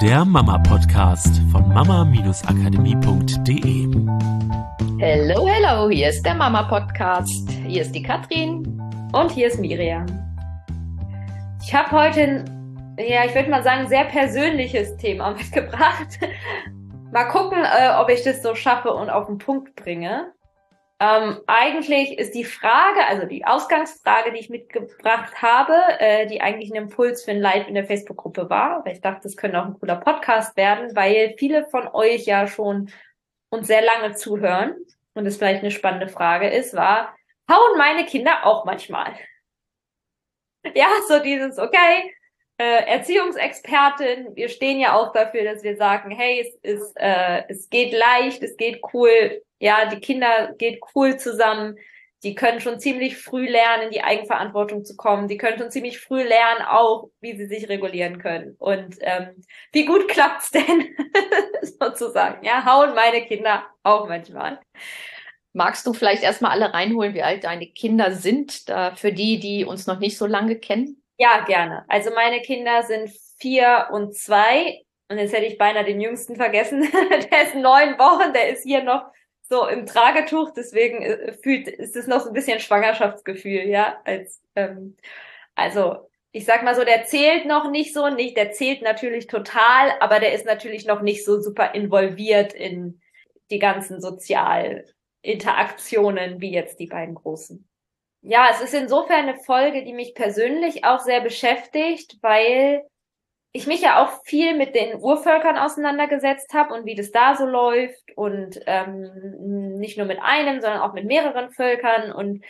der Mama-Podcast von mama-akademie.de. Hello, hello, hier ist der Mama-Podcast. Hier ist die Katrin und hier ist Miriam. Ich habe heute ein, ja, ich würde mal sagen, sehr persönliches Thema mitgebracht. mal gucken, äh, ob ich das so schaffe und auf den Punkt bringe. Ähm, eigentlich ist die Frage, also die Ausgangsfrage, die ich mitgebracht habe, äh, die eigentlich ein Impuls für ein Live in der Facebook-Gruppe war, weil ich dachte, das könnte auch ein cooler Podcast werden, weil viele von euch ja schon uns sehr lange zuhören und es vielleicht eine spannende Frage ist, war, hauen meine Kinder auch manchmal? Ja, so dieses, okay, äh, Erziehungsexpertin, wir stehen ja auch dafür, dass wir sagen, hey, es ist, äh, es geht leicht, es geht cool, ja, die Kinder geht cool zusammen. Die können schon ziemlich früh lernen, in die Eigenverantwortung zu kommen. Die können schon ziemlich früh lernen, auch wie sie sich regulieren können. Und ähm, wie gut klappt's denn sozusagen? Ja, hauen meine Kinder auch manchmal. Magst du vielleicht erstmal alle reinholen, wie alt deine Kinder sind, da für die, die uns noch nicht so lange kennen? Ja, gerne. Also meine Kinder sind vier und zwei. Und jetzt hätte ich beinahe den jüngsten vergessen. der ist neun Wochen, der ist hier noch so im Tragetuch, deswegen äh, fühlt, ist es noch so ein bisschen Schwangerschaftsgefühl, ja, als, ähm, also, ich sag mal so, der zählt noch nicht so, nicht, der zählt natürlich total, aber der ist natürlich noch nicht so super involviert in die ganzen Sozialinteraktionen wie jetzt die beiden Großen. Ja, es ist insofern eine Folge, die mich persönlich auch sehr beschäftigt, weil ich mich ja auch viel mit den Urvölkern auseinandergesetzt habe und wie das da so läuft und ähm, nicht nur mit einem, sondern auch mit mehreren Völkern. Und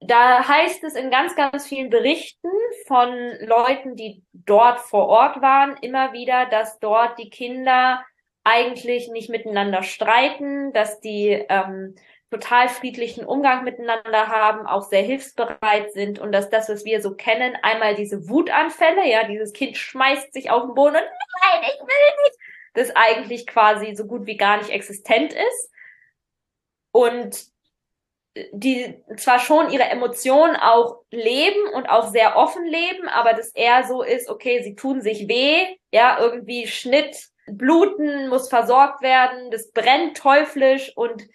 da heißt es in ganz, ganz vielen Berichten von Leuten, die dort vor Ort waren, immer wieder, dass dort die Kinder eigentlich nicht miteinander streiten, dass die ähm, total friedlichen Umgang miteinander haben, auch sehr hilfsbereit sind und dass das, was wir so kennen, einmal diese Wutanfälle, ja, dieses Kind schmeißt sich auf den Boden und nein, ich will nicht, das eigentlich quasi so gut wie gar nicht existent ist. Und die zwar schon ihre Emotionen auch leben und auch sehr offen leben, aber das eher so ist, okay, sie tun sich weh, ja, irgendwie Schnitt, Bluten muss versorgt werden, das brennt teuflisch und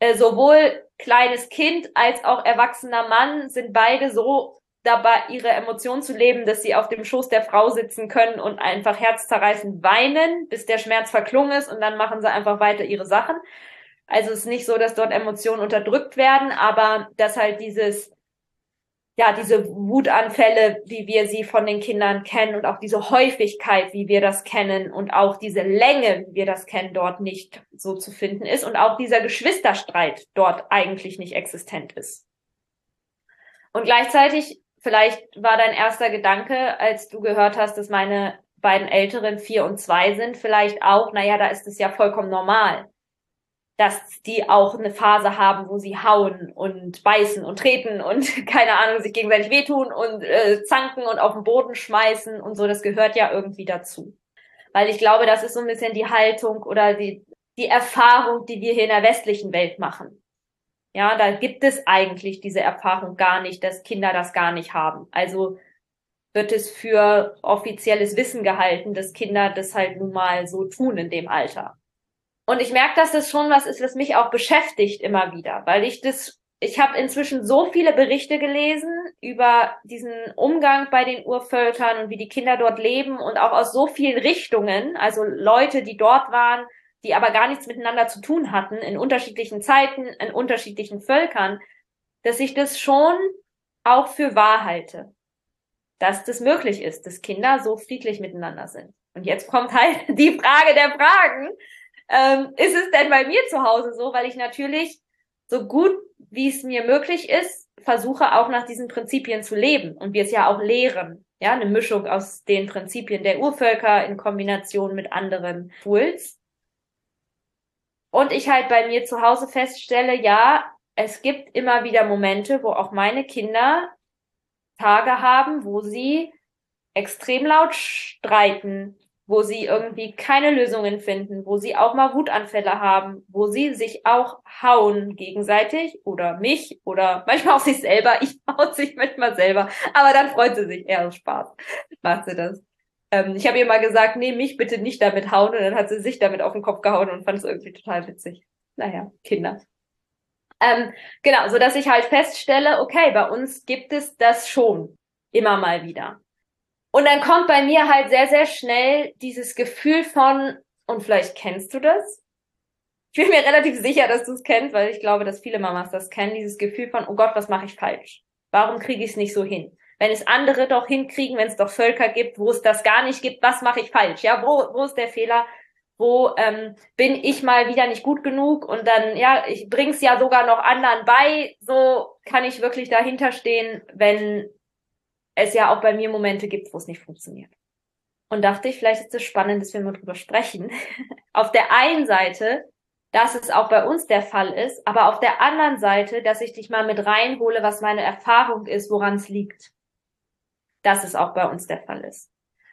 äh, sowohl kleines Kind als auch erwachsener Mann sind beide so dabei, ihre Emotionen zu leben, dass sie auf dem Schoß der Frau sitzen können und einfach herzzerreißend weinen, bis der Schmerz verklungen ist und dann machen sie einfach weiter ihre Sachen. Also es ist nicht so, dass dort Emotionen unterdrückt werden, aber dass halt dieses ja, diese Wutanfälle, wie wir sie von den Kindern kennen und auch diese Häufigkeit, wie wir das kennen und auch diese Länge, wie wir das kennen, dort nicht so zu finden ist und auch dieser Geschwisterstreit dort eigentlich nicht existent ist. Und gleichzeitig, vielleicht war dein erster Gedanke, als du gehört hast, dass meine beiden Älteren vier und zwei sind, vielleicht auch, naja, da ist es ja vollkommen normal dass die auch eine Phase haben, wo sie hauen und beißen und treten und keine Ahnung, sich gegenseitig wehtun und äh, zanken und auf den Boden schmeißen und so. Das gehört ja irgendwie dazu. Weil ich glaube, das ist so ein bisschen die Haltung oder die, die Erfahrung, die wir hier in der westlichen Welt machen. Ja, da gibt es eigentlich diese Erfahrung gar nicht, dass Kinder das gar nicht haben. Also wird es für offizielles Wissen gehalten, dass Kinder das halt nun mal so tun in dem Alter. Und ich merke, dass das schon was ist, was mich auch beschäftigt immer wieder, weil ich das, ich habe inzwischen so viele Berichte gelesen über diesen Umgang bei den Urvölkern und wie die Kinder dort leben und auch aus so vielen Richtungen, also Leute, die dort waren, die aber gar nichts miteinander zu tun hatten, in unterschiedlichen Zeiten, in unterschiedlichen Völkern, dass ich das schon auch für wahr halte, dass das möglich ist, dass Kinder so friedlich miteinander sind. Und jetzt kommt halt die Frage der Fragen ähm, ist es denn bei mir zu Hause so, weil ich natürlich so gut wie es mir möglich ist, versuche auch nach diesen Prinzipien zu leben und wir es ja auch lehren. Ja, eine Mischung aus den Prinzipien der Urvölker in Kombination mit anderen Tools. Und ich halt bei mir zu Hause feststelle, ja, es gibt immer wieder Momente, wo auch meine Kinder Tage haben, wo sie extrem laut streiten, wo sie irgendwie keine Lösungen finden, wo sie auch mal Wutanfälle haben, wo sie sich auch hauen gegenseitig oder mich oder manchmal auch sich selber. Ich hau sich manchmal selber, aber dann freut sie sich eher aus Spaß, macht sie das. Ähm, ich habe ihr mal gesagt, nee, mich bitte nicht damit hauen. Und dann hat sie sich damit auf den Kopf gehauen und fand es irgendwie total witzig. Naja, Kinder. Ähm, genau, so dass ich halt feststelle, okay, bei uns gibt es das schon immer mal wieder. Und dann kommt bei mir halt sehr, sehr schnell dieses Gefühl von, und vielleicht kennst du das. Ich bin mir relativ sicher, dass du es kennst, weil ich glaube, dass viele Mamas das kennen, dieses Gefühl von, oh Gott, was mache ich falsch? Warum kriege ich es nicht so hin? Wenn es andere doch hinkriegen, wenn es doch Völker gibt, wo es das gar nicht gibt, was mache ich falsch? Ja, wo, wo ist der Fehler? Wo ähm, bin ich mal wieder nicht gut genug? Und dann, ja, ich bring's ja sogar noch anderen bei. So kann ich wirklich dahinter stehen, wenn es ja auch bei mir Momente gibt, wo es nicht funktioniert. Und dachte ich, vielleicht ist es spannend, dass wir mal drüber sprechen. auf der einen Seite, dass es auch bei uns der Fall ist, aber auf der anderen Seite, dass ich dich mal mit reinhole, was meine Erfahrung ist, woran es liegt. Dass es auch bei uns der Fall ist.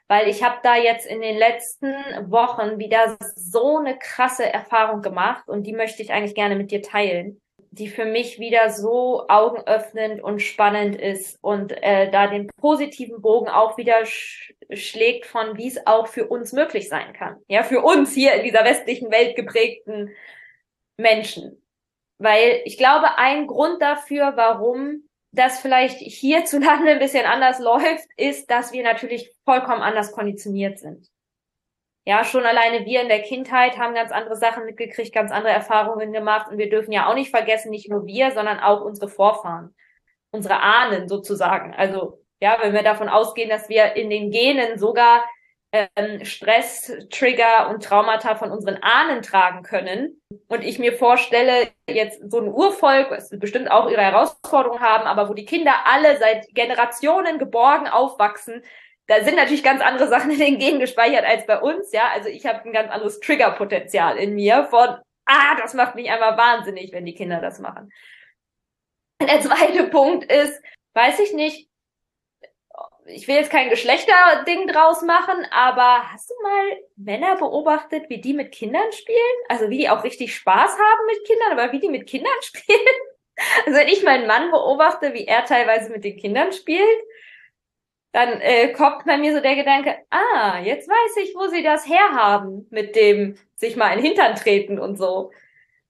Weil ich habe da jetzt in den letzten Wochen wieder so eine krasse Erfahrung gemacht und die möchte ich eigentlich gerne mit dir teilen die für mich wieder so augenöffnend und spannend ist und äh, da den positiven Bogen auch wieder sch schlägt von, wie es auch für uns möglich sein kann. Ja, für uns hier in dieser westlichen Welt geprägten Menschen. Weil ich glaube, ein Grund dafür, warum das vielleicht hierzulande ein bisschen anders läuft, ist, dass wir natürlich vollkommen anders konditioniert sind ja, schon alleine wir in der Kindheit haben ganz andere Sachen mitgekriegt, ganz andere Erfahrungen gemacht. Und wir dürfen ja auch nicht vergessen, nicht nur wir, sondern auch unsere Vorfahren, unsere Ahnen sozusagen. Also, ja, wenn wir davon ausgehen, dass wir in den Genen sogar ähm, Stress, Trigger und Traumata von unseren Ahnen tragen können. Und ich mir vorstelle, jetzt so ein Urvolk, es bestimmt auch ihre Herausforderungen haben, aber wo die Kinder alle seit Generationen geborgen aufwachsen, da sind natürlich ganz andere Sachen in den Genen gespeichert als bei uns, ja. Also ich habe ein ganz anderes Triggerpotenzial in mir von, ah, das macht mich einfach wahnsinnig, wenn die Kinder das machen. Der zweite Punkt ist, weiß ich nicht, ich will jetzt kein Geschlechterding draus machen, aber hast du mal Männer beobachtet, wie die mit Kindern spielen? Also wie die auch richtig Spaß haben mit Kindern, aber wie die mit Kindern spielen? Also wenn ich meinen Mann beobachte, wie er teilweise mit den Kindern spielt, dann äh, kommt bei mir so der Gedanke, ah, jetzt weiß ich, wo sie das herhaben mit dem sich mal in den Hintern treten und so.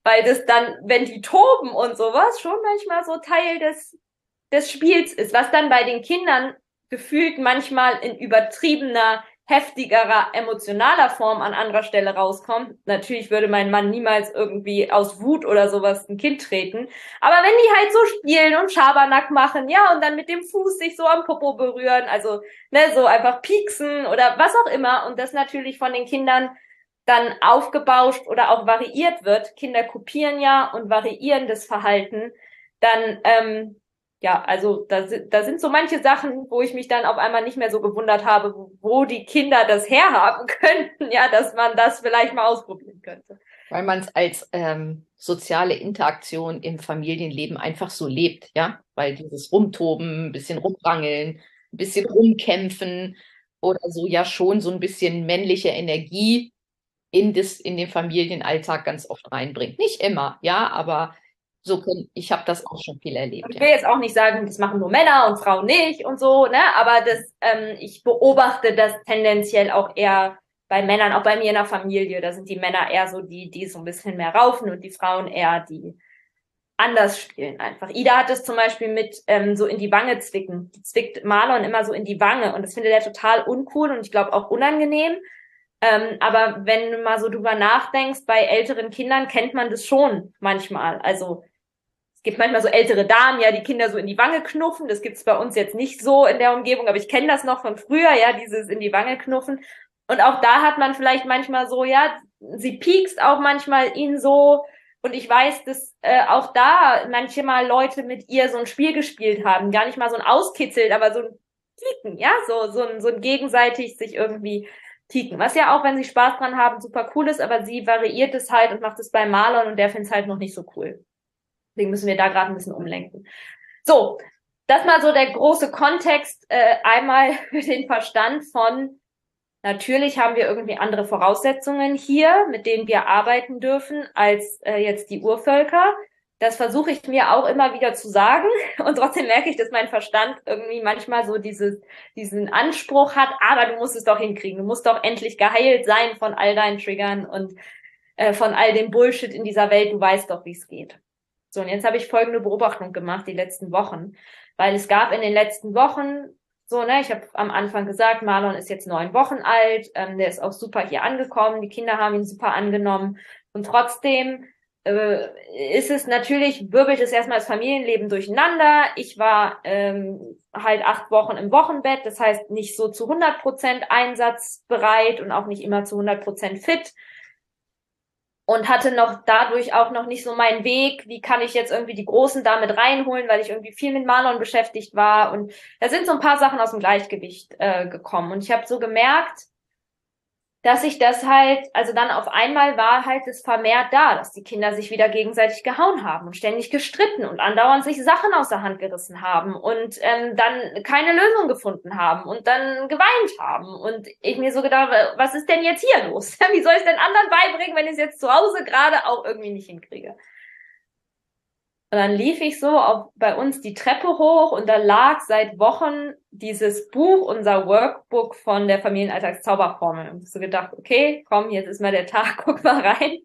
Weil das dann, wenn die toben und sowas, schon manchmal so Teil des, des Spiels ist, was dann bei den Kindern gefühlt manchmal in übertriebener heftigerer, emotionaler Form an anderer Stelle rauskommt. Natürlich würde mein Mann niemals irgendwie aus Wut oder sowas ein Kind treten. Aber wenn die halt so spielen und Schabernack machen, ja, und dann mit dem Fuß sich so am Popo berühren, also, ne, so einfach pieksen oder was auch immer, und das natürlich von den Kindern dann aufgebauscht oder auch variiert wird. Kinder kopieren ja und variieren das Verhalten. Dann ähm, ja, also da, da sind so manche Sachen, wo ich mich dann auf einmal nicht mehr so gewundert habe, wo die Kinder das herhaben könnten, ja, dass man das vielleicht mal ausprobieren könnte. Weil man es als ähm, soziale Interaktion im Familienleben einfach so lebt, ja, weil dieses Rumtoben, ein bisschen rumrangeln, ein bisschen rumkämpfen oder so ja schon so ein bisschen männliche Energie in, das, in den Familienalltag ganz oft reinbringt. Nicht immer, ja, aber so können, ich habe das auch schon viel erlebt. Ich will ja. jetzt auch nicht sagen, das machen nur Männer und Frauen nicht und so, ne? Aber das, ähm, ich beobachte das tendenziell auch eher bei Männern, auch bei mir in der Familie. Da sind die Männer eher so die, die so ein bisschen mehr raufen und die Frauen eher die anders spielen einfach. Ida hat es zum Beispiel mit ähm, so in die Wange zwicken. Die zwickt Marlon immer so in die Wange und das findet er total uncool und ich glaube auch unangenehm. Ähm, aber wenn du mal so drüber nachdenkst, bei älteren Kindern kennt man das schon manchmal. Also gibt manchmal so ältere Damen, ja, die Kinder so in die Wange knuffen. Das gibt's bei uns jetzt nicht so in der Umgebung, aber ich kenne das noch von früher, ja, dieses in die Wange knuffen. Und auch da hat man vielleicht manchmal so, ja, sie piekst auch manchmal ihn so. Und ich weiß, dass äh, auch da manchmal Leute mit ihr so ein Spiel gespielt haben. Gar nicht mal so ein Auskitzeln, aber so ein Pieken, ja, so, so ein, so ein gegenseitig sich irgendwie pieken. Was ja auch, wenn sie Spaß dran haben, super cool ist, aber sie variiert es halt und macht es bei Marlon und der findet es halt noch nicht so cool. Deswegen müssen wir da gerade ein bisschen umlenken. So, das mal so der große Kontext äh, einmal für den Verstand von Natürlich haben wir irgendwie andere Voraussetzungen hier, mit denen wir arbeiten dürfen, als äh, jetzt die Urvölker. das versuche ich mir auch immer wieder zu sagen und trotzdem merke ich, dass mein Verstand irgendwie manchmal so dieses, diesen Anspruch hat, aber du musst es doch hinkriegen, du musst doch endlich geheilt sein von all deinen Triggern und äh, von all dem Bullshit in dieser Welt, du weißt doch, wie es geht. So, und jetzt habe ich folgende Beobachtung gemacht die letzten Wochen, weil es gab in den letzten Wochen so, ne, ich habe am Anfang gesagt, Marlon ist jetzt neun Wochen alt, ähm, der ist auch super hier angekommen, die Kinder haben ihn super angenommen. Und trotzdem äh, ist es natürlich, wirbelt es erstmal das Familienleben durcheinander. Ich war ähm, halt acht Wochen im Wochenbett, das heißt nicht so zu 100 Prozent einsatzbereit und auch nicht immer zu 100 Prozent fit und hatte noch dadurch auch noch nicht so meinen Weg, wie kann ich jetzt irgendwie die Großen damit reinholen, weil ich irgendwie viel mit Marlon beschäftigt war. Und da sind so ein paar Sachen aus dem Gleichgewicht äh, gekommen. Und ich habe so gemerkt, dass ich das halt, also dann auf einmal war halt es vermehrt da, dass die Kinder sich wieder gegenseitig gehauen haben und ständig gestritten und andauernd sich Sachen aus der Hand gerissen haben und ähm, dann keine Lösung gefunden haben und dann geweint haben. Und ich mir so gedacht, was ist denn jetzt hier los? Wie soll ich es denn anderen beibringen, wenn ich es jetzt zu Hause gerade auch irgendwie nicht hinkriege? Und dann lief ich so auf, bei uns die Treppe hoch und da lag seit Wochen dieses Buch, unser Workbook von der Familienalltagszauberformel. Und so gedacht, okay, komm, jetzt ist mal der Tag, guck mal rein.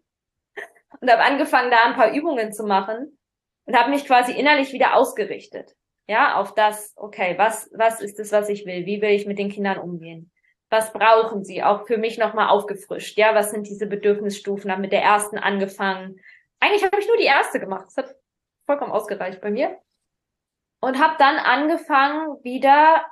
Und habe angefangen, da ein paar Übungen zu machen und habe mich quasi innerlich wieder ausgerichtet. Ja, auf das, okay, was, was ist es, was ich will? Wie will ich mit den Kindern umgehen? Was brauchen sie? Auch für mich nochmal aufgefrischt. Ja, was sind diese Bedürfnisstufen? Habe mit der ersten angefangen. Eigentlich habe ich nur die erste gemacht. Das hat vollkommen ausgereicht bei mir. Und habe dann angefangen, wieder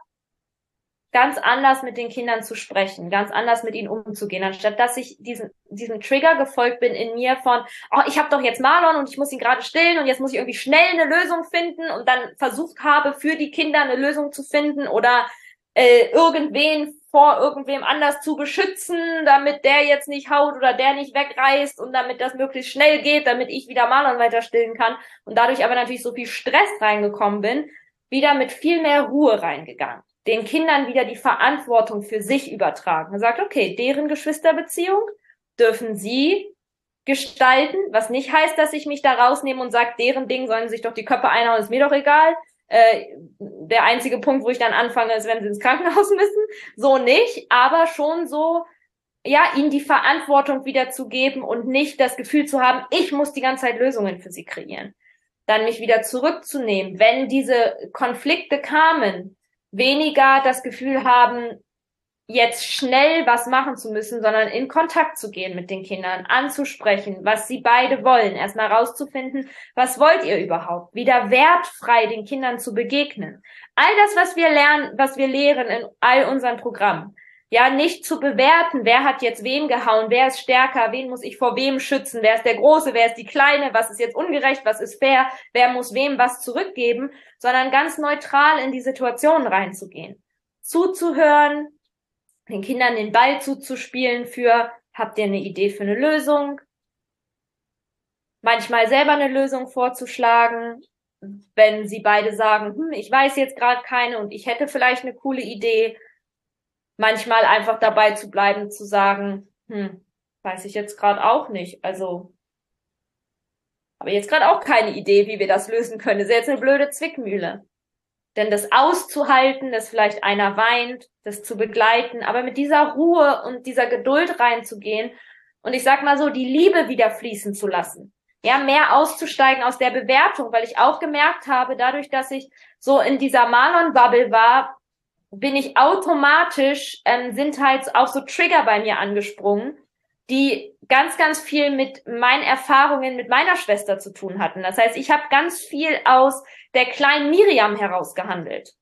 ganz anders mit den Kindern zu sprechen, ganz anders mit ihnen umzugehen, anstatt dass ich diesen, diesen Trigger gefolgt bin in mir von, oh, ich habe doch jetzt Marlon und ich muss ihn gerade stillen und jetzt muss ich irgendwie schnell eine Lösung finden und dann versucht habe, für die Kinder eine Lösung zu finden oder äh, irgendwen vor irgendwem anders zu beschützen, damit der jetzt nicht haut oder der nicht wegreißt und damit das möglichst schnell geht, damit ich wieder Marlon weiter stillen kann und dadurch aber natürlich so viel Stress reingekommen bin, wieder mit viel mehr Ruhe reingegangen. Den Kindern wieder die Verantwortung für sich übertragen. Man sagt, okay, deren Geschwisterbeziehung dürfen sie gestalten, was nicht heißt, dass ich mich da rausnehme und sage, deren Ding sollen sich doch die Köpfe einhauen, ist mir doch egal, äh, der einzige Punkt, wo ich dann anfange, ist, wenn sie ins Krankenhaus müssen. So nicht, aber schon so, ja, ihnen die Verantwortung wieder zu geben und nicht das Gefühl zu haben, ich muss die ganze Zeit Lösungen für sie kreieren. Dann mich wieder zurückzunehmen, wenn diese Konflikte kamen, weniger das Gefühl haben, jetzt schnell was machen zu müssen, sondern in Kontakt zu gehen mit den Kindern, anzusprechen, was sie beide wollen, erstmal rauszufinden, was wollt ihr überhaupt, wieder wertfrei den Kindern zu begegnen. All das, was wir lernen, was wir lehren in all unseren Programmen. Ja, nicht zu bewerten, wer hat jetzt wen gehauen, wer ist stärker, wen muss ich vor wem schützen, wer ist der Große, wer ist die Kleine, was ist jetzt ungerecht, was ist fair, wer muss wem was zurückgeben, sondern ganz neutral in die Situation reinzugehen. Zuzuhören, den Kindern den Ball zuzuspielen für, habt ihr eine Idee für eine Lösung? Manchmal selber eine Lösung vorzuschlagen, wenn sie beide sagen, hm, ich weiß jetzt gerade keine und ich hätte vielleicht eine coole Idee. Manchmal einfach dabei zu bleiben, zu sagen, hm, weiß ich jetzt gerade auch nicht. Also habe jetzt gerade auch keine Idee, wie wir das lösen können. Das ist jetzt eine blöde Zwickmühle. Denn das auszuhalten, dass vielleicht einer weint, das zu begleiten, aber mit dieser Ruhe und dieser Geduld reinzugehen und ich sag mal so, die Liebe wieder fließen zu lassen. Ja, mehr auszusteigen aus der Bewertung, weil ich auch gemerkt habe, dadurch, dass ich so in dieser Marlon-Bubble war, bin ich automatisch, ähm, sind halt auch so Trigger bei mir angesprungen, die ganz, ganz viel mit meinen Erfahrungen mit meiner Schwester zu tun hatten. Das heißt, ich habe ganz viel aus der kleinen Miriam herausgehandelt,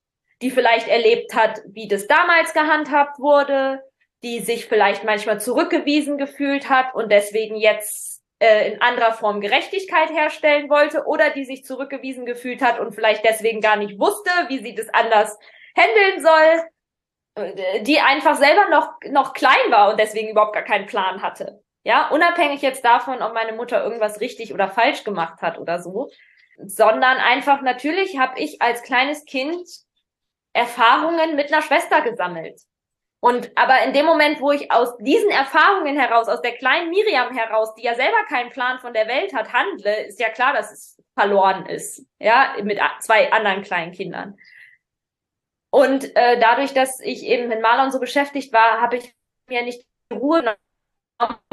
die vielleicht erlebt hat, wie das damals gehandhabt wurde, die sich vielleicht manchmal zurückgewiesen gefühlt hat und deswegen jetzt äh, in anderer Form Gerechtigkeit herstellen wollte oder die sich zurückgewiesen gefühlt hat und vielleicht deswegen gar nicht wusste, wie sie das anders handeln soll, die einfach selber noch, noch klein war und deswegen überhaupt gar keinen Plan hatte. Ja, unabhängig jetzt davon, ob meine Mutter irgendwas richtig oder falsch gemacht hat oder so, sondern einfach natürlich habe ich als kleines Kind Erfahrungen mit einer Schwester gesammelt. Und aber in dem Moment, wo ich aus diesen Erfahrungen heraus, aus der kleinen Miriam heraus, die ja selber keinen Plan von der Welt hat, handle, ist ja klar, dass es verloren ist, ja, mit zwei anderen kleinen Kindern. Und äh, dadurch, dass ich eben mit Marlon so beschäftigt war, habe ich mir nicht die Ruhe genommen,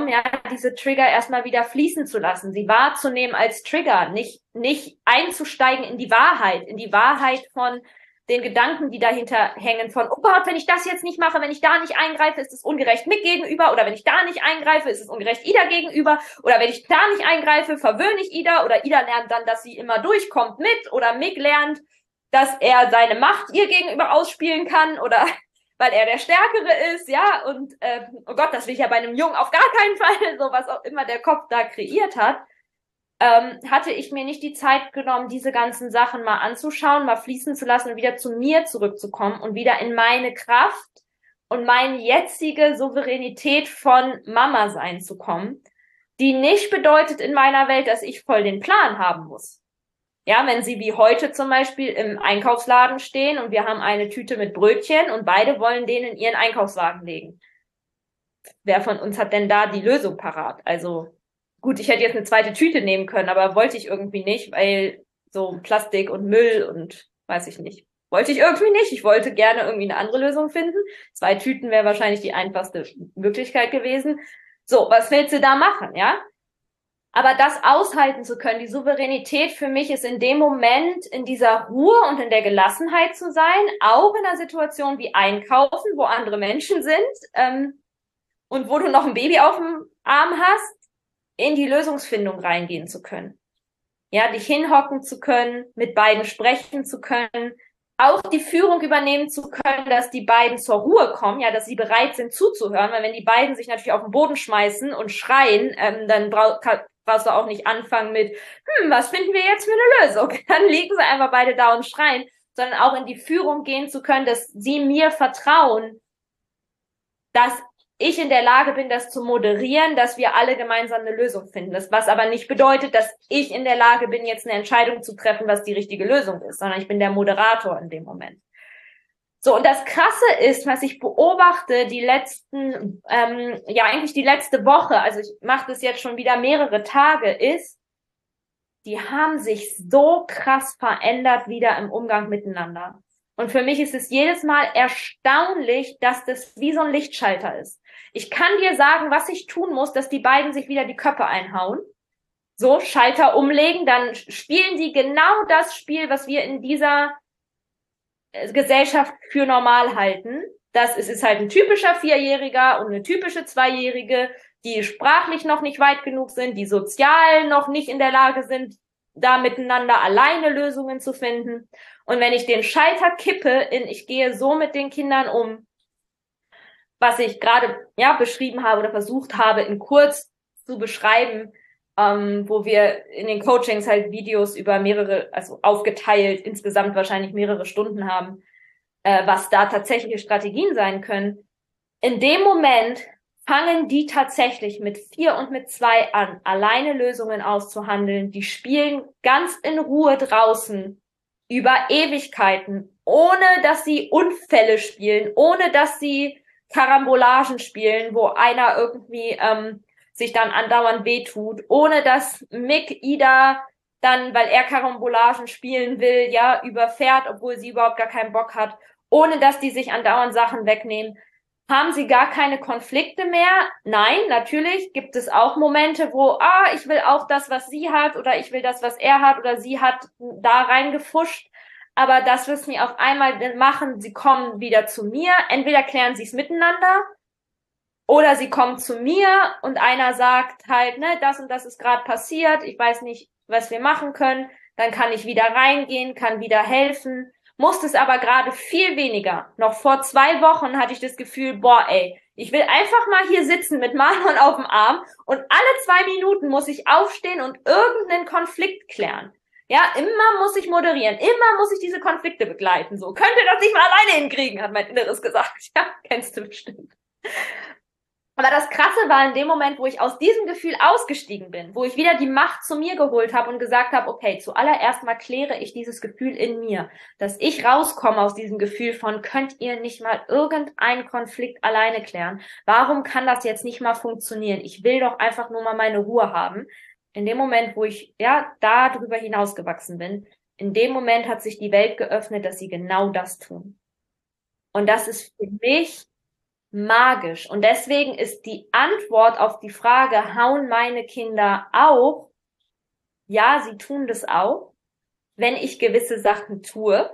ja, diese Trigger erstmal wieder fließen zu lassen, sie wahrzunehmen als Trigger, nicht, nicht einzusteigen in die Wahrheit, in die Wahrheit von den Gedanken, die dahinter hängen von, oh Gott, wenn ich das jetzt nicht mache, wenn ich da nicht eingreife, ist es ungerecht Mick gegenüber oder wenn ich da nicht eingreife, ist es ungerecht Ida gegenüber oder wenn ich da nicht eingreife, verwöhne ich Ida oder Ida lernt dann, dass sie immer durchkommt mit oder Mick lernt, dass er seine Macht ihr gegenüber ausspielen kann oder weil er der Stärkere ist, ja, und äh, oh Gott, das will ich ja bei einem Jungen auf gar keinen Fall, so was auch immer der Kopf da kreiert hat ähm, hatte ich mir nicht die Zeit genommen, diese ganzen Sachen mal anzuschauen, mal fließen zu lassen und wieder zu mir zurückzukommen und wieder in meine Kraft und meine jetzige Souveränität von Mama sein zu kommen, die nicht bedeutet in meiner Welt, dass ich voll den Plan haben muss. Ja, wenn sie wie heute zum Beispiel im Einkaufsladen stehen und wir haben eine Tüte mit Brötchen und beide wollen den in ihren Einkaufswagen legen. Wer von uns hat denn da die Lösung parat? Also Gut, ich hätte jetzt eine zweite Tüte nehmen können, aber wollte ich irgendwie nicht, weil so Plastik und Müll und weiß ich nicht. Wollte ich irgendwie nicht. Ich wollte gerne irgendwie eine andere Lösung finden. Zwei Tüten wäre wahrscheinlich die einfachste Möglichkeit gewesen. So, was willst du da machen, ja? Aber das aushalten zu können, die Souveränität für mich ist in dem Moment in dieser Ruhe und in der Gelassenheit zu sein, auch in einer Situation wie Einkaufen, wo andere Menschen sind ähm, und wo du noch ein Baby auf dem Arm hast in die Lösungsfindung reingehen zu können. Ja, dich hinhocken zu können, mit beiden sprechen zu können, auch die Führung übernehmen zu können, dass die beiden zur Ruhe kommen, ja, dass sie bereit sind zuzuhören, weil wenn die beiden sich natürlich auf den Boden schmeißen und schreien, ähm, dann brauch, brauchst du auch nicht anfangen mit, hm, was finden wir jetzt für eine Lösung? Dann liegen sie einfach beide da und schreien, sondern auch in die Führung gehen zu können, dass sie mir vertrauen, dass ich in der Lage bin, das zu moderieren, dass wir alle gemeinsam eine Lösung finden. Das, was aber nicht bedeutet, dass ich in der Lage bin, jetzt eine Entscheidung zu treffen, was die richtige Lösung ist, sondern ich bin der Moderator in dem Moment. So, und das Krasse ist, was ich beobachte, die letzten, ähm, ja eigentlich die letzte Woche, also ich mache das jetzt schon wieder mehrere Tage, ist, die haben sich so krass verändert wieder im Umgang miteinander. Und für mich ist es jedes Mal erstaunlich, dass das wie so ein Lichtschalter ist. Ich kann dir sagen, was ich tun muss, dass die beiden sich wieder die Köpfe einhauen. So, Schalter umlegen, dann spielen die genau das Spiel, was wir in dieser Gesellschaft für normal halten. Das ist, ist halt ein typischer Vierjähriger und eine typische Zweijährige, die sprachlich noch nicht weit genug sind, die sozial noch nicht in der Lage sind, da miteinander alleine Lösungen zu finden. Und wenn ich den Schalter kippe in, ich gehe so mit den Kindern um, was ich gerade ja beschrieben habe oder versucht habe, in kurz zu beschreiben, ähm, wo wir in den Coachings halt Videos über mehrere, also aufgeteilt, insgesamt wahrscheinlich mehrere Stunden haben, äh, was da tatsächliche Strategien sein können. In dem Moment fangen die tatsächlich mit vier und mit zwei an, alleine Lösungen auszuhandeln. Die spielen ganz in Ruhe draußen über Ewigkeiten, ohne dass sie Unfälle spielen, ohne dass sie Karambolagen spielen, wo einer irgendwie ähm, sich dann andauernd wehtut, ohne dass Mick Ida dann, weil er Karambolagen spielen will, ja, überfährt, obwohl sie überhaupt gar keinen Bock hat, ohne dass die sich andauernd Sachen wegnehmen. Haben sie gar keine Konflikte mehr? Nein, natürlich gibt es auch Momente, wo, ah, ich will auch das, was sie hat, oder ich will das, was er hat, oder sie hat da reingefuscht aber das müssen wir auf einmal machen. Sie kommen wieder zu mir. Entweder klären sie es miteinander oder sie kommen zu mir und einer sagt halt, ne, das und das ist gerade passiert. Ich weiß nicht, was wir machen können. Dann kann ich wieder reingehen, kann wieder helfen. Muss es aber gerade viel weniger. Noch vor zwei Wochen hatte ich das Gefühl, boah, ey, ich will einfach mal hier sitzen mit Marlon auf dem Arm und alle zwei Minuten muss ich aufstehen und irgendeinen Konflikt klären. Ja, immer muss ich moderieren, immer muss ich diese Konflikte begleiten. So, könnt ihr das nicht mal alleine hinkriegen, hat mein Inneres gesagt. Ja, kennst du bestimmt. Aber das Krasse war in dem Moment, wo ich aus diesem Gefühl ausgestiegen bin, wo ich wieder die Macht zu mir geholt habe und gesagt habe, okay, zuallererst mal kläre ich dieses Gefühl in mir, dass ich rauskomme aus diesem Gefühl von, könnt ihr nicht mal irgendeinen Konflikt alleine klären? Warum kann das jetzt nicht mal funktionieren? Ich will doch einfach nur mal meine Ruhe haben. In dem Moment, wo ich ja da drüber hinausgewachsen bin, in dem Moment hat sich die Welt geöffnet, dass sie genau das tun. Und das ist für mich magisch. Und deswegen ist die Antwort auf die Frage, hauen meine Kinder auch? Ja, sie tun das auch, wenn ich gewisse Sachen tue,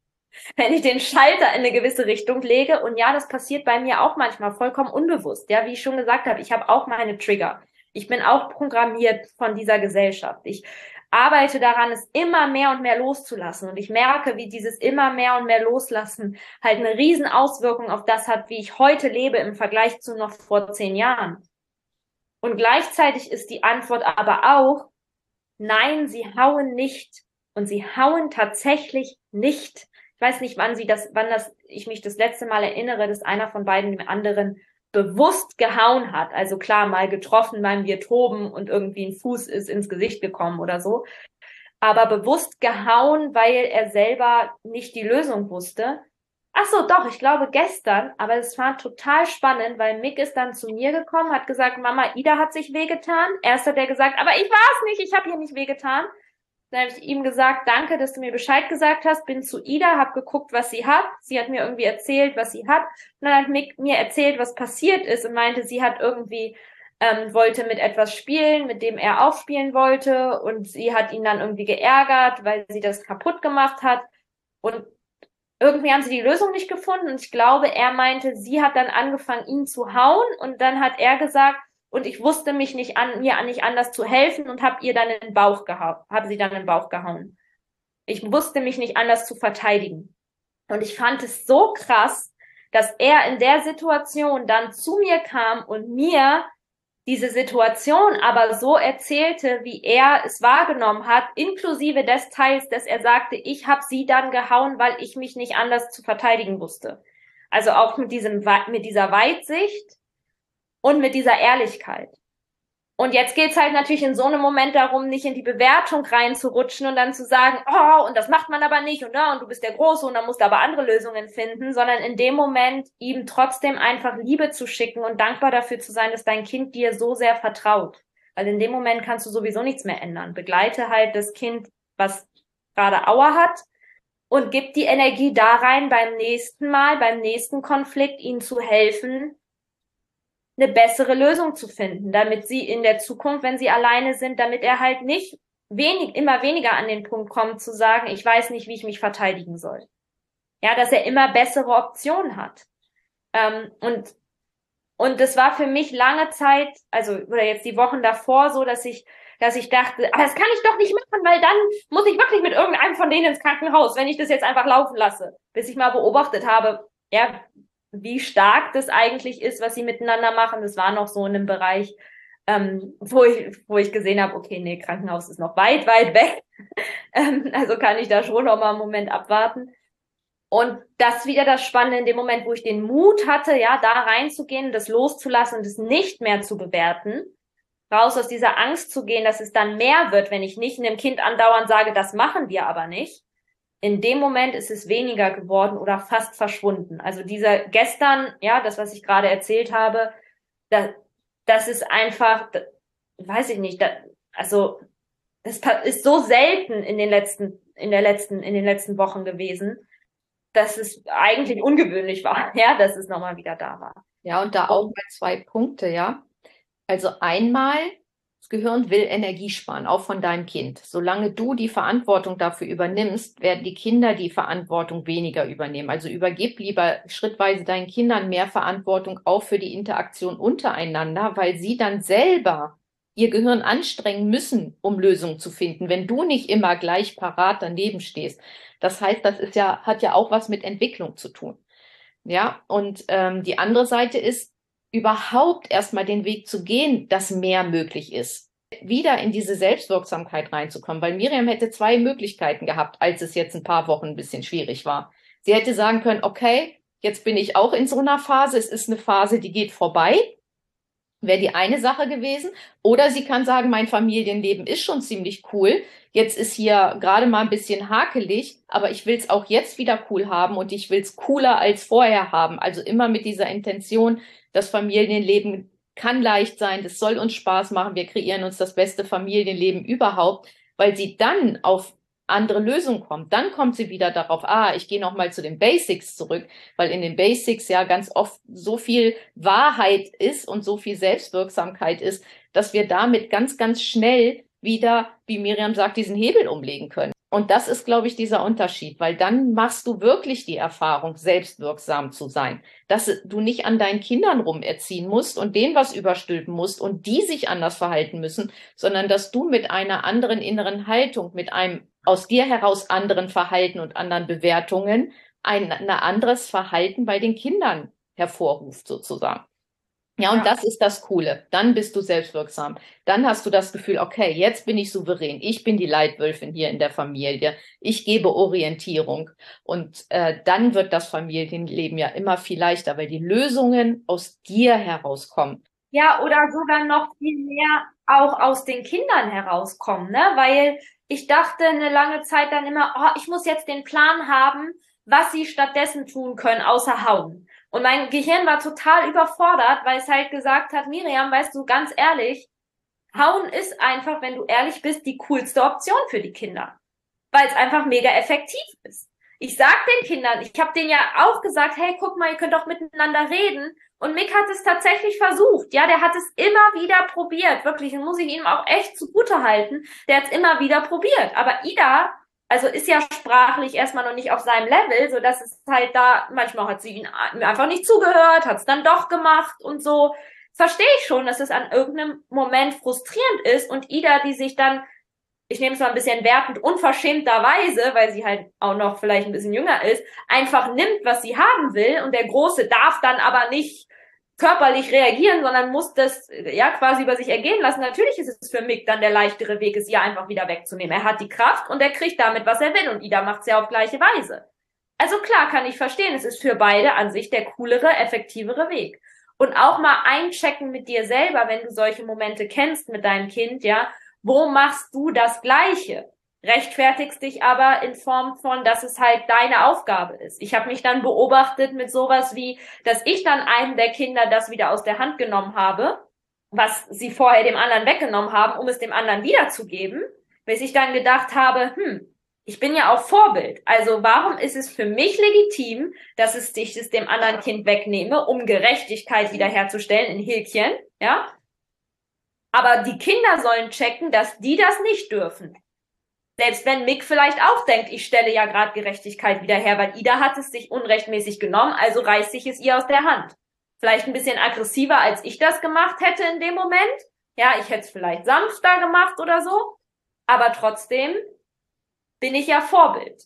wenn ich den Schalter in eine gewisse Richtung lege. Und ja, das passiert bei mir auch manchmal vollkommen unbewusst. Ja, wie ich schon gesagt habe, ich habe auch meine Trigger. Ich bin auch programmiert von dieser Gesellschaft. Ich arbeite daran, es immer mehr und mehr loszulassen. Und ich merke, wie dieses immer mehr und mehr loslassen halt eine riesen Auswirkung auf das hat, wie ich heute lebe im Vergleich zu noch vor zehn Jahren. Und gleichzeitig ist die Antwort aber auch, nein, sie hauen nicht. Und sie hauen tatsächlich nicht. Ich weiß nicht, wann sie das, wann das, ich mich das letzte Mal erinnere, dass einer von beiden dem anderen bewusst gehauen hat, also klar mal getroffen beim wir toben und irgendwie ein Fuß ist ins Gesicht gekommen oder so, aber bewusst gehauen, weil er selber nicht die Lösung wusste. Ach so, doch, ich glaube gestern, aber es war total spannend, weil Mick ist dann zu mir gekommen, hat gesagt, Mama, Ida hat sich wehgetan. Erst hat er gesagt, aber ich war's nicht, ich habe hier nicht wehgetan. Dann habe ich ihm gesagt, danke, dass du mir Bescheid gesagt hast. Bin zu Ida, habe geguckt, was sie hat. Sie hat mir irgendwie erzählt, was sie hat. Und dann hat Mick mir erzählt, was passiert ist und meinte, sie hat irgendwie ähm, wollte mit etwas spielen, mit dem er aufspielen wollte und sie hat ihn dann irgendwie geärgert, weil sie das kaputt gemacht hat und irgendwie haben sie die Lösung nicht gefunden und ich glaube, er meinte, sie hat dann angefangen, ihn zu hauen und dann hat er gesagt, und ich wusste mich nicht an, mir nicht anders zu helfen und habe ihr dann den Bauch gehauen, habe sie dann in den Bauch gehauen. Ich wusste mich nicht anders zu verteidigen. Und ich fand es so krass, dass er in der Situation dann zu mir kam und mir diese Situation aber so erzählte, wie er es wahrgenommen hat, inklusive des Teils, dass er sagte, ich habe sie dann gehauen, weil ich mich nicht anders zu verteidigen wusste. Also auch mit diesem mit dieser Weitsicht und mit dieser Ehrlichkeit. Und jetzt geht's halt natürlich in so einem Moment darum, nicht in die Bewertung reinzurutschen und dann zu sagen, oh, und das macht man aber nicht und, ja, und du bist der Große und dann musst du aber andere Lösungen finden, sondern in dem Moment ihm trotzdem einfach Liebe zu schicken und dankbar dafür zu sein, dass dein Kind dir so sehr vertraut. Weil in dem Moment kannst du sowieso nichts mehr ändern. Begleite halt das Kind, was gerade Auer hat und gib die Energie da rein, beim nächsten Mal, beim nächsten Konflikt, ihnen zu helfen, eine bessere Lösung zu finden, damit sie in der Zukunft, wenn sie alleine sind, damit er halt nicht wenig, immer weniger an den Punkt kommt zu sagen, ich weiß nicht, wie ich mich verteidigen soll. Ja, dass er immer bessere Optionen hat. Ähm, und, und das war für mich lange Zeit, also, oder jetzt die Wochen davor so, dass ich, dass ich dachte, aber das kann ich doch nicht machen, weil dann muss ich wirklich mit irgendeinem von denen ins Krankenhaus, wenn ich das jetzt einfach laufen lasse. Bis ich mal beobachtet habe, ja, wie stark das eigentlich ist, was sie miteinander machen. Das war noch so in einem Bereich, ähm, wo, ich, wo ich gesehen habe, okay, nee, Krankenhaus ist noch weit, weit weg. ähm, also kann ich da schon noch mal einen Moment abwarten. Und das wieder das Spannende in dem Moment, wo ich den Mut hatte, ja, da reinzugehen, das loszulassen und es nicht mehr zu bewerten, raus aus dieser Angst zu gehen, dass es dann mehr wird, wenn ich nicht einem Kind andauernd sage, das machen wir aber nicht, in dem Moment ist es weniger geworden oder fast verschwunden. Also dieser gestern, ja, das, was ich gerade erzählt habe, das, das ist einfach, das, weiß ich nicht, das, also das ist so selten in den letzten, in der letzten, in den letzten Wochen gewesen, dass es eigentlich ungewöhnlich war, ja, dass es nochmal wieder da war. Ja, und da auch mal zwei Punkte, ja. Also einmal Gehirn will Energie sparen, auch von deinem Kind. Solange du die Verantwortung dafür übernimmst, werden die Kinder die Verantwortung weniger übernehmen. Also übergib lieber schrittweise deinen Kindern mehr Verantwortung auch für die Interaktion untereinander, weil sie dann selber ihr Gehirn anstrengen müssen, um Lösungen zu finden, wenn du nicht immer gleich parat daneben stehst. Das heißt, das ist ja, hat ja auch was mit Entwicklung zu tun. Ja, und ähm, die andere Seite ist, überhaupt erstmal den Weg zu gehen, dass mehr möglich ist. Wieder in diese Selbstwirksamkeit reinzukommen, weil Miriam hätte zwei Möglichkeiten gehabt, als es jetzt ein paar Wochen ein bisschen schwierig war. Sie hätte sagen können, okay, jetzt bin ich auch in so einer Phase, es ist eine Phase, die geht vorbei. Wäre die eine Sache gewesen. Oder sie kann sagen, mein Familienleben ist schon ziemlich cool. Jetzt ist hier gerade mal ein bisschen hakelig, aber ich will es auch jetzt wieder cool haben und ich will es cooler als vorher haben. Also immer mit dieser Intention, das Familienleben kann leicht sein, das soll uns Spaß machen, wir kreieren uns das beste Familienleben überhaupt, weil sie dann auf andere Lösung kommt. Dann kommt sie wieder darauf, ah, ich gehe nochmal zu den Basics zurück, weil in den Basics ja ganz oft so viel Wahrheit ist und so viel Selbstwirksamkeit ist, dass wir damit ganz, ganz schnell wieder, wie Miriam sagt, diesen Hebel umlegen können. Und das ist, glaube ich, dieser Unterschied, weil dann machst du wirklich die Erfahrung, selbstwirksam zu sein, dass du nicht an deinen Kindern rumerziehen musst und denen was überstülpen musst und die sich anders verhalten müssen, sondern dass du mit einer anderen inneren Haltung, mit einem aus dir heraus anderen Verhalten und anderen Bewertungen ein, ein anderes Verhalten bei den Kindern hervorruft, sozusagen. Ja, und ja. das ist das Coole. Dann bist du selbstwirksam. Dann hast du das Gefühl, okay, jetzt bin ich souverän. Ich bin die Leitwölfin hier in der Familie. Ich gebe Orientierung. Und äh, dann wird das Familienleben ja immer viel leichter, weil die Lösungen aus dir herauskommen. Ja, oder sogar noch viel mehr auch aus den Kindern herauskommen, ne? Weil ich dachte eine lange Zeit dann immer, oh, ich muss jetzt den Plan haben, was sie stattdessen tun können, außer hauen. Und mein Gehirn war total überfordert, weil es halt gesagt hat, Miriam, weißt du, ganz ehrlich, hauen ist einfach, wenn du ehrlich bist, die coolste Option für die Kinder. Weil es einfach mega effektiv ist. Ich sag den Kindern, ich habe denen ja auch gesagt, hey, guck mal, ihr könnt doch miteinander reden. Und Mick hat es tatsächlich versucht. Ja, der hat es immer wieder probiert. Wirklich, das muss ich ihm auch echt zugute halten. Der hat es immer wieder probiert. Aber Ida also ist ja sprachlich erstmal noch nicht auf seinem Level, so dass es halt da, manchmal hat sie ihn einfach nicht zugehört, hat es dann doch gemacht und so. Verstehe ich schon, dass es an irgendeinem Moment frustrierend ist und Ida, die sich dann, ich nehme es mal ein bisschen wertend, unverschämterweise, weil sie halt auch noch vielleicht ein bisschen jünger ist, einfach nimmt, was sie haben will und der Große darf dann aber nicht körperlich reagieren, sondern muss das ja quasi über sich ergehen lassen. Natürlich ist es für Mick dann der leichtere Weg, es ihr einfach wieder wegzunehmen. Er hat die Kraft und er kriegt damit, was er will. Und Ida macht es ja auf gleiche Weise. Also klar kann ich verstehen, es ist für beide an sich der coolere, effektivere Weg. Und auch mal einchecken mit dir selber, wenn du solche Momente kennst mit deinem Kind, ja, wo machst du das Gleiche? Rechtfertigst dich aber in Form von, dass es halt deine Aufgabe ist. Ich habe mich dann beobachtet mit sowas wie, dass ich dann einem der Kinder das wieder aus der Hand genommen habe, was sie vorher dem anderen weggenommen haben, um es dem anderen wiederzugeben, bis ich dann gedacht habe, hm, ich bin ja auch Vorbild. Also warum ist es für mich legitim, dass es ich es dem anderen Kind wegnehme, um Gerechtigkeit wiederherzustellen in Häkchen, ja? Aber die Kinder sollen checken, dass die das nicht dürfen. Selbst wenn Mick vielleicht auch denkt, ich stelle ja gerade Gerechtigkeit wieder her, weil Ida hat es sich unrechtmäßig genommen, also reißt sich es ihr aus der Hand. Vielleicht ein bisschen aggressiver, als ich das gemacht hätte in dem Moment. Ja, ich hätte es vielleicht sanfter gemacht oder so. Aber trotzdem bin ich ja Vorbild.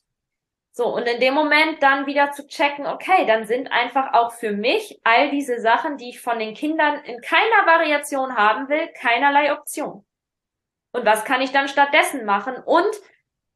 So, und in dem Moment dann wieder zu checken, okay, dann sind einfach auch für mich all diese Sachen, die ich von den Kindern in keiner Variation haben will, keinerlei Option. Und was kann ich dann stattdessen machen? Und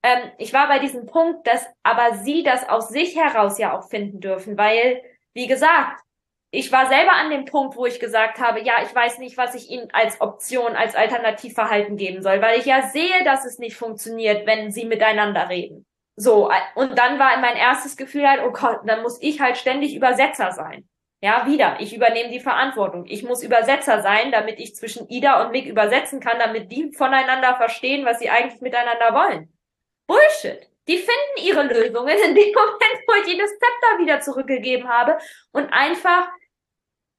ähm, ich war bei diesem Punkt, dass aber sie das aus sich heraus ja auch finden dürfen, weil, wie gesagt, ich war selber an dem Punkt, wo ich gesagt habe, ja, ich weiß nicht, was ich ihnen als Option, als Alternativverhalten geben soll, weil ich ja sehe, dass es nicht funktioniert, wenn sie miteinander reden. So, und dann war mein erstes Gefühl halt, oh Gott, dann muss ich halt ständig Übersetzer sein. Ja, wieder, ich übernehme die Verantwortung. Ich muss Übersetzer sein, damit ich zwischen Ida und Mick übersetzen kann, damit die voneinander verstehen, was sie eigentlich miteinander wollen. Bullshit. Die finden ihre Lösungen in dem Moment, wo ich ihnen das Zepter wieder zurückgegeben habe und einfach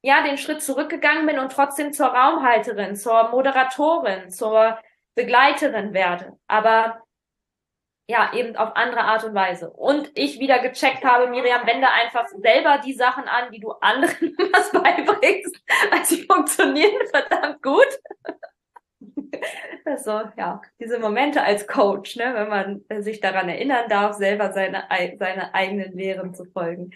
ja den Schritt zurückgegangen bin und trotzdem zur Raumhalterin, zur Moderatorin, zur Begleiterin werde. Aber ja, eben auf andere Art und Weise. Und ich wieder gecheckt habe, Miriam, wende einfach selber die Sachen an, die du anderen was beibringst, weil sie funktionieren verdammt gut. Also, ja, diese Momente als Coach, ne, wenn man sich daran erinnern darf, selber seine, seine eigenen Lehren zu folgen.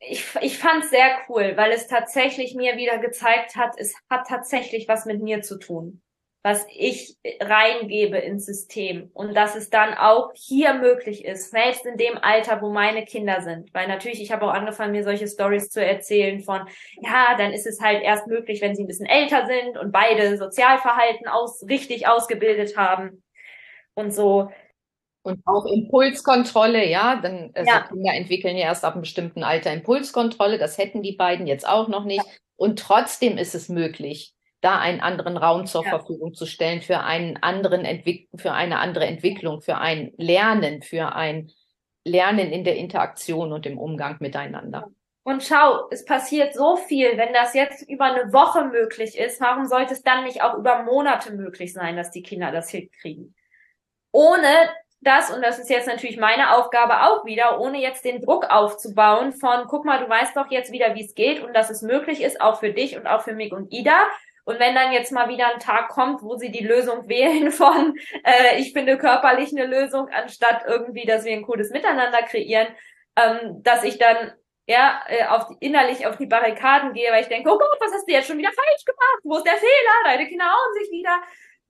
Ich, ich fand es sehr cool, weil es tatsächlich mir wieder gezeigt hat, es hat tatsächlich was mit mir zu tun. Was ich reingebe ins System und dass es dann auch hier möglich ist, selbst in dem Alter, wo meine Kinder sind. Weil natürlich, ich habe auch angefangen, mir solche Stories zu erzählen von, ja, dann ist es halt erst möglich, wenn sie ein bisschen älter sind und beide Sozialverhalten aus, richtig ausgebildet haben und so. Und auch Impulskontrolle, ja, dann also Ja. Kinder entwickeln ja erst ab einem bestimmten Alter Impulskontrolle, das hätten die beiden jetzt auch noch nicht. Und trotzdem ist es möglich, da einen anderen Raum zur Ja. Verfügung zu stellen für einen anderen Entwick für eine andere Entwicklung, für ein Lernen, für ein Lernen in der Interaktion und im Umgang miteinander. Und schau, es passiert so viel, wenn das jetzt über eine Woche möglich ist, warum sollte es dann nicht auch über Monate möglich sein, dass die Kinder das hinkriegen? Ohne das, und das ist jetzt natürlich meine Aufgabe auch wieder, ohne jetzt den Druck aufzubauen von, guck mal, du weißt doch jetzt wieder, wie es geht und dass es möglich ist, auch für dich und auch für mich und Ida. Und wenn dann jetzt mal wieder ein Tag kommt, wo sie die Lösung wählen von, äh, ich finde körperlich eine Lösung, anstatt irgendwie, dass wir ein cooles Miteinander kreieren, ähm, dass ich dann ja, äh, auf die, innerlich auf die Barrikaden gehe, weil ich denke, oh Gott, was hast du jetzt schon wieder falsch gemacht? Wo ist der Fehler? Deine Kinder hauen sich wieder.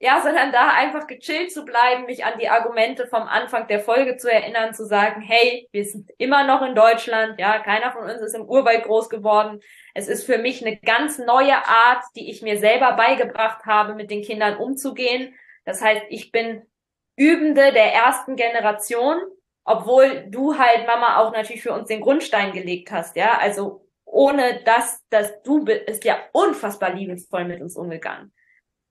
Ja, sondern da einfach gechillt zu bleiben, mich an die Argumente vom Anfang der Folge zu erinnern, zu sagen, hey, wir sind immer noch in Deutschland, ja, keiner von uns ist im Urwald groß geworden. Es ist für mich eine ganz neue Art, die ich mir selber beigebracht habe, mit den Kindern umzugehen. Das heißt, ich bin Übende der ersten Generation, obwohl du halt Mama auch natürlich für uns den Grundstein gelegt hast, ja. Also ohne das, dass du bist ja unfassbar liebevoll mit uns umgegangen.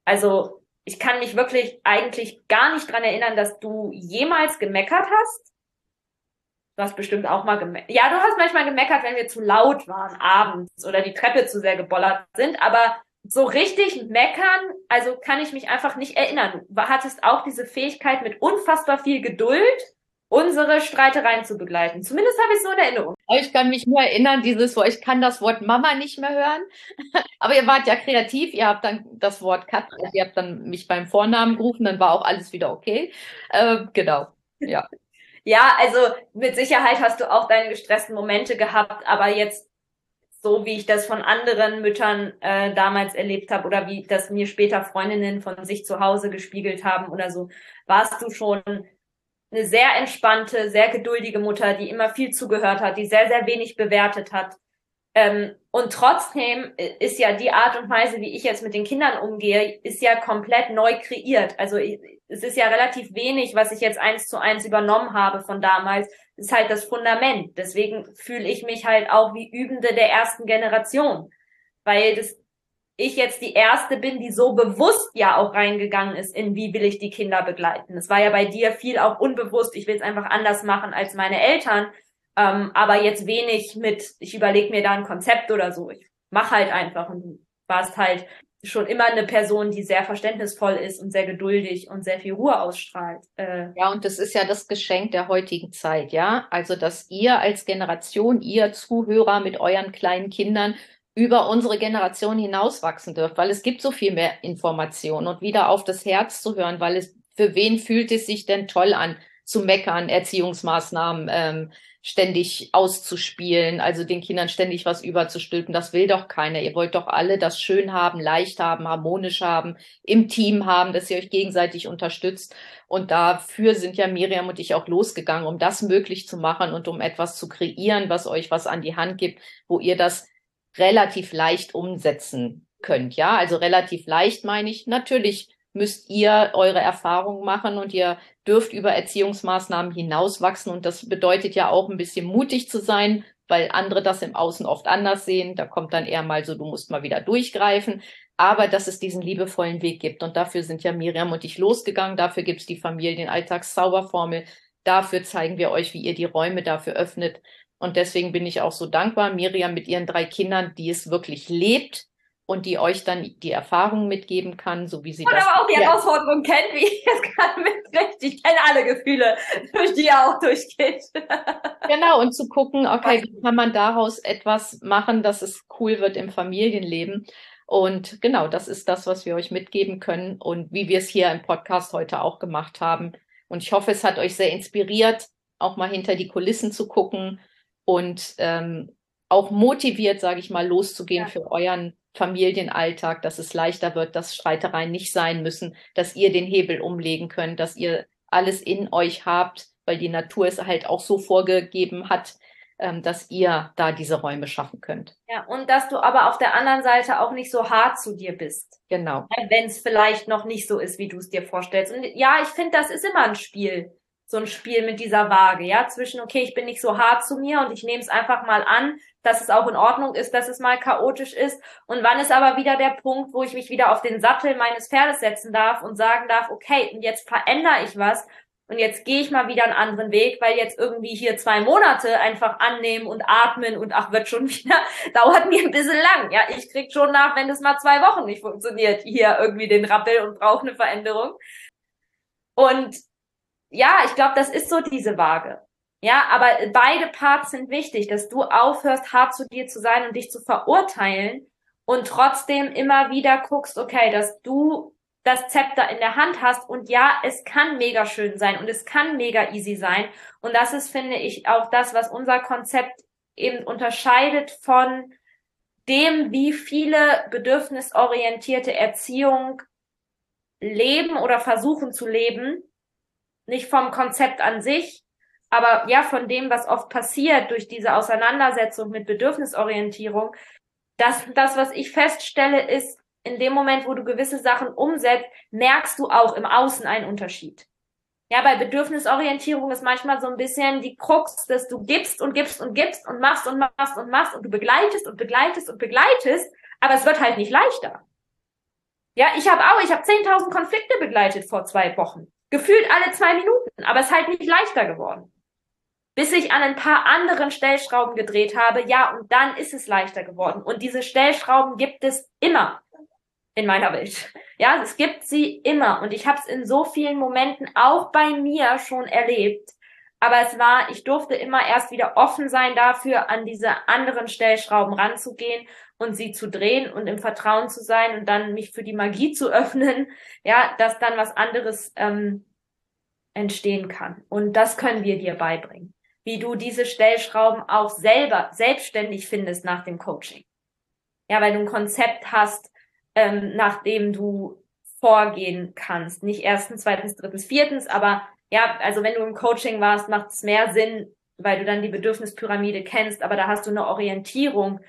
Also ich kann mich wirklich eigentlich gar nicht dran erinnern, dass du jemals gemeckert hast. Du hast bestimmt auch mal gemeckert. Ja, du hast manchmal gemeckert, wenn wir zu laut waren abends oder die Treppe zu sehr gebollert sind, aber so richtig meckern, also kann ich mich einfach nicht erinnern. Du hattest auch diese Fähigkeit mit unfassbar viel Geduld, unsere Streitereien zu begleiten. Zumindest habe ich so in Erinnerung. Ich kann mich nur erinnern, dieses Wort, ich kann das Wort Mama nicht mehr hören. Aber ihr wart ja kreativ, ihr habt dann das Wort Katja, ihr habt dann mich beim Vornamen gerufen, dann war auch alles wieder okay. Äh, genau, ja. Ja, also mit Sicherheit hast du auch deine gestressten Momente gehabt, aber jetzt so wie ich das von anderen Müttern äh, damals erlebt habe oder wie das mir später Freundinnen von sich zu Hause gespiegelt haben oder so, warst du schon eine sehr entspannte, sehr geduldige Mutter, die immer viel zugehört hat, die sehr, sehr wenig bewertet hat. Ähm, und trotzdem ist ja die Art und Weise, wie ich jetzt mit den Kindern umgehe, ist ja komplett neu kreiert. Also es ist ja relativ wenig, was ich jetzt eins zu eins übernommen habe von damals. Das ist halt das Fundament. Deswegen fühle ich mich halt auch wie Übende der ersten Generation. Weil das ich jetzt die erste bin, die so bewusst ja auch reingegangen ist in wie will ich die Kinder begleiten. Es war ja bei dir viel auch unbewusst, ich will es einfach anders machen als meine Eltern, ähm, aber jetzt wenig mit, ich überlege mir da ein Konzept oder so. Ich mache halt einfach und du warst halt schon immer eine Person, die sehr verständnisvoll ist und sehr geduldig und sehr viel Ruhe ausstrahlt. Äh, Ja, und das ist ja das Geschenk der heutigen Zeit, ja. Also, dass ihr als Generation, ihr Zuhörer mit euren kleinen Kindern über unsere Generation hinauswachsen dürft, weil es gibt so viel mehr Informationen und wieder auf das Herz zu hören, weil es, für wen fühlt es sich denn toll an, zu meckern, Erziehungsmaßnahmen ähm, ständig auszuspielen, also den Kindern ständig was überzustülpen, das will doch keiner. Ihr wollt doch alle das schön haben, leicht haben, harmonisch haben, im Team haben, dass ihr euch gegenseitig unterstützt. Und dafür sind ja Miriam und ich auch losgegangen, um das möglich zu machen und um etwas zu kreieren, was euch was an die Hand gibt, wo ihr das relativ leicht umsetzen könnt. Ja, also relativ leicht meine ich. Natürlich müsst ihr eure Erfahrungen machen und ihr dürft über Erziehungsmaßnahmen hinauswachsen. Und das bedeutet ja auch ein bisschen mutig zu sein, weil andere das im Außen oft anders sehen. Da kommt dann eher mal so, du musst mal wieder durchgreifen. Aber dass es diesen liebevollen Weg gibt. Und dafür sind ja Miriam und ich losgegangen. Dafür gibt es die Familienalltagszauberformel. Dafür zeigen wir euch, wie ihr die Räume dafür öffnet. Und deswegen bin ich auch so dankbar, Miriam mit ihren drei Kindern, die es wirklich lebt und die euch dann die Erfahrungen mitgeben kann, so wie sie und das. aber auch die Ja. Herausforderung kennt, wie ich jetzt gerade mitkriege. Ich kenne alle Gefühle, durch die er auch durchgeht. Genau, und zu gucken, okay, wie kann man daraus etwas machen, dass es cool wird im Familienleben. Und genau, das ist das, was wir euch mitgeben können und wie wir es hier im Podcast heute auch gemacht haben. Und ich hoffe, es hat euch sehr inspiriert, auch mal hinter die Kulissen zu gucken und ähm, auch motiviert, sage ich mal, loszugehen Ja. für euren Familienalltag, dass es leichter wird, dass Streitereien nicht sein müssen, dass ihr den Hebel umlegen könnt, dass ihr alles in euch habt, weil die Natur es halt auch so vorgegeben hat, ähm, dass ihr da diese Räume schaffen könnt. Ja, und dass du aber auf der anderen Seite auch nicht so hart zu dir bist. Genau. wenn es vielleicht noch nicht so ist, wie du es dir vorstellst. Und ja, ich finde, das ist immer ein Spiel. So ein Spiel mit dieser Waage, ja, zwischen, okay, ich bin nicht so hart zu mir und ich nehme es einfach mal an, dass es auch in Ordnung ist, dass es mal chaotisch ist. Und wann ist aber wieder der Punkt, wo ich mich wieder auf den Sattel meines Pferdes setzen darf und sagen darf, okay, und jetzt verändere ich was und jetzt gehe ich mal wieder einen anderen Weg, weil jetzt irgendwie hier zwei Monate einfach annehmen und atmen und ach, wird schon wieder, dauert mir ein bisschen lang. Ja, ich krieg schon nach, wenn das mal zwei Wochen nicht funktioniert, hier irgendwie den Rappel und brauche eine Veränderung. Und ja, ich glaube, das ist so diese Waage. Ja, aber beide Parts sind wichtig, dass du aufhörst, hart zu dir zu sein und dich zu verurteilen und trotzdem immer wieder guckst, okay, dass du das Zepter in der Hand hast und ja, es kann mega schön sein und es kann mega easy sein und das ist, finde ich, auch das, was unser Konzept eben unterscheidet von dem, wie viele bedürfnisorientierte Erziehung leben oder versuchen zu leben, nicht vom Konzept an sich, aber ja, von dem, was oft passiert durch diese Auseinandersetzung mit Bedürfnisorientierung, dass das, was ich feststelle, ist, in dem Moment, wo du gewisse Sachen umsetzt, merkst du auch im Außen einen Unterschied. Ja, bei Bedürfnisorientierung ist manchmal so ein bisschen die Krux, dass du gibst und gibst und gibst und machst und machst und machst und du begleitest und begleitest und begleitest, aber es wird halt nicht leichter. Ja, ich habe auch, ich habe 10.000 Konflikte begleitet vor zwei Wochen. Gefühlt alle zwei Minuten, aber es ist halt nicht leichter geworden. Bis ich an ein paar anderen Stellschrauben gedreht habe, ja, und dann ist es leichter geworden. Und diese Stellschrauben gibt es immer in meiner Welt. Ja, es gibt sie immer. Und ich habe es in so vielen Momenten auch bei mir schon erlebt. Aber es war, ich durfte immer erst wieder offen sein dafür, an diese anderen Stellschrauben ranzugehen und sie zu drehen und im Vertrauen zu sein und dann mich für die Magie zu öffnen, ja, dass dann was anderes ähm, entstehen kann. Und das können wir dir beibringen. Wie du diese Stellschrauben auch selber selbstständig findest nach dem Coaching. Ja, weil du ein Konzept hast, ähm, nach dem du vorgehen kannst. Nicht erstens, zweitens, drittens, viertens, aber ja, also wenn du im Coaching warst, macht es mehr Sinn, weil du dann die Bedürfnispyramide kennst, aber da hast du eine Orientierung,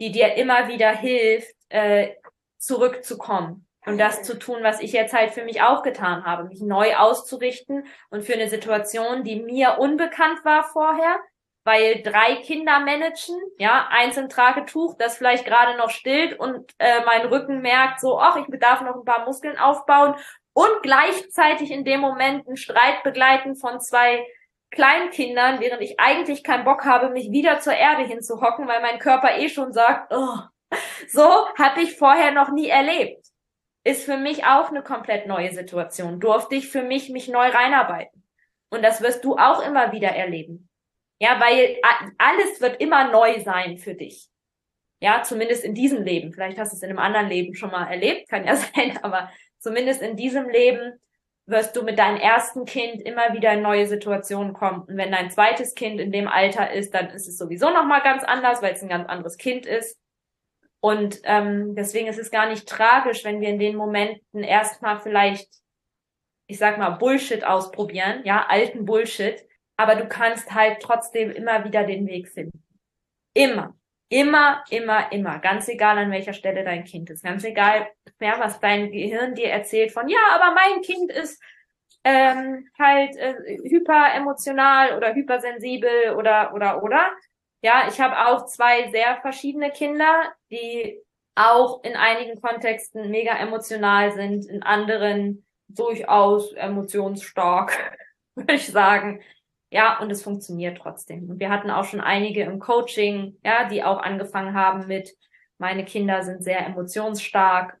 die dir immer wieder hilft, äh, zurückzukommen und das zu tun, was ich jetzt halt für mich auch getan habe, mich neu auszurichten und für eine Situation, die mir unbekannt war vorher, weil drei Kinder managen, ja, eins im Tragetuch, das vielleicht gerade noch stillt und äh, mein Rücken merkt so, ach, ich bedarf noch ein paar Muskeln aufbauen und gleichzeitig in dem Moment einen Streit begleiten von zwei Kleinkindern, während ich eigentlich keinen Bock habe, mich wieder zur Erde hinzuhocken, weil mein Körper eh schon sagt, oh, so hatte ich vorher noch nie erlebt. Ist für mich auch eine komplett neue Situation. Durfte ich für mich mich neu reinarbeiten. Und das wirst du auch immer wieder erleben. Ja, weil alles wird immer neu sein für dich. Ja, zumindest in diesem Leben. Vielleicht hast du es in einem anderen Leben schon mal erlebt, kann ja sein, aber zumindest in diesem Leben wirst du mit deinem ersten Kind immer wieder in neue Situationen kommen. Und wenn dein zweites Kind in dem Alter ist, dann ist es sowieso nochmal ganz anders, weil es ein ganz anderes Kind ist. Und ähm, deswegen ist es gar nicht tragisch, wenn wir in den Momenten erstmal vielleicht, ich sag mal, Bullshit ausprobieren, ja, alten Bullshit, aber du kannst halt trotzdem immer wieder den Weg finden. Immer. Immer, immer, immer. Ganz egal, an welcher Stelle dein Kind ist. Ganz egal, ja, was dein Gehirn dir erzählt von, ja, aber mein Kind ist ähm, halt äh, hyperemotional oder hypersensibel oder, oder, oder. Ja, ich habe auch zwei sehr verschiedene Kinder, die auch in einigen Kontexten mega emotional sind, in anderen durchaus emotionsstark, würde ich sagen. Ja, und es funktioniert trotzdem. Und wir hatten auch schon einige im Coaching, ja, die auch angefangen haben mit, meine Kinder sind sehr emotionsstark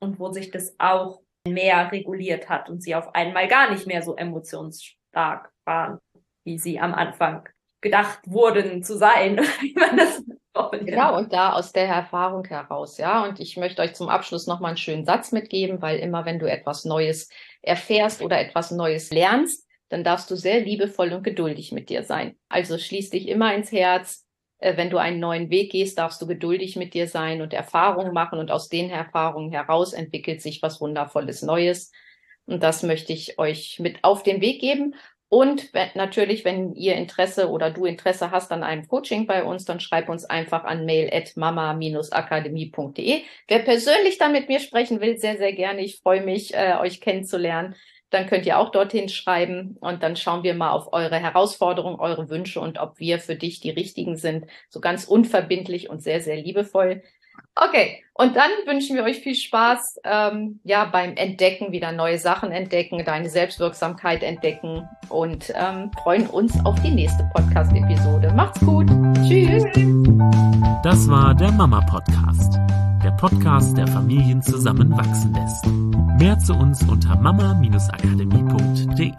und wo sich das auch mehr reguliert hat und sie auf einmal gar nicht mehr so emotionsstark waren, wie sie am Anfang gedacht wurden zu sein, wie man das Genau, und da aus der Erfahrung heraus, ja. Und ich möchte euch zum Abschluss nochmal einen schönen Satz mitgeben, weil immer wenn du etwas Neues erfährst oder etwas Neues lernst, dann darfst du sehr liebevoll und geduldig mit dir sein. Also schließ dich immer ins Herz, Äh, wenn du einen neuen Weg gehst, darfst du geduldig mit dir sein und Erfahrungen machen und aus den Erfahrungen heraus entwickelt sich was Wundervolles Neues. Und das möchte ich euch mit auf den Weg geben. Und natürlich, wenn ihr Interesse oder du Interesse hast an einem Coaching bei uns, dann schreib uns einfach an mail at mama-akademie.de. Wer persönlich dann mit mir sprechen will, sehr, sehr gerne. Ich freue mich, äh, euch kennenzulernen. Dann könnt ihr auch dorthin schreiben und dann schauen wir mal auf eure Herausforderungen, eure Wünsche und ob wir für dich die richtigen sind. So ganz unverbindlich und sehr, sehr liebevoll. Okay, und dann wünschen wir euch viel Spaß ähm, ja, beim Entdecken, wieder neue Sachen entdecken, deine Selbstwirksamkeit entdecken und ähm, freuen uns auf die nächste Podcast-Episode. Macht's gut. Tschüss. Das war der Mama Podcast. Der Podcast, der Familien zusammenwachsen lässt. Mehr zu uns unter mama-akademie.de.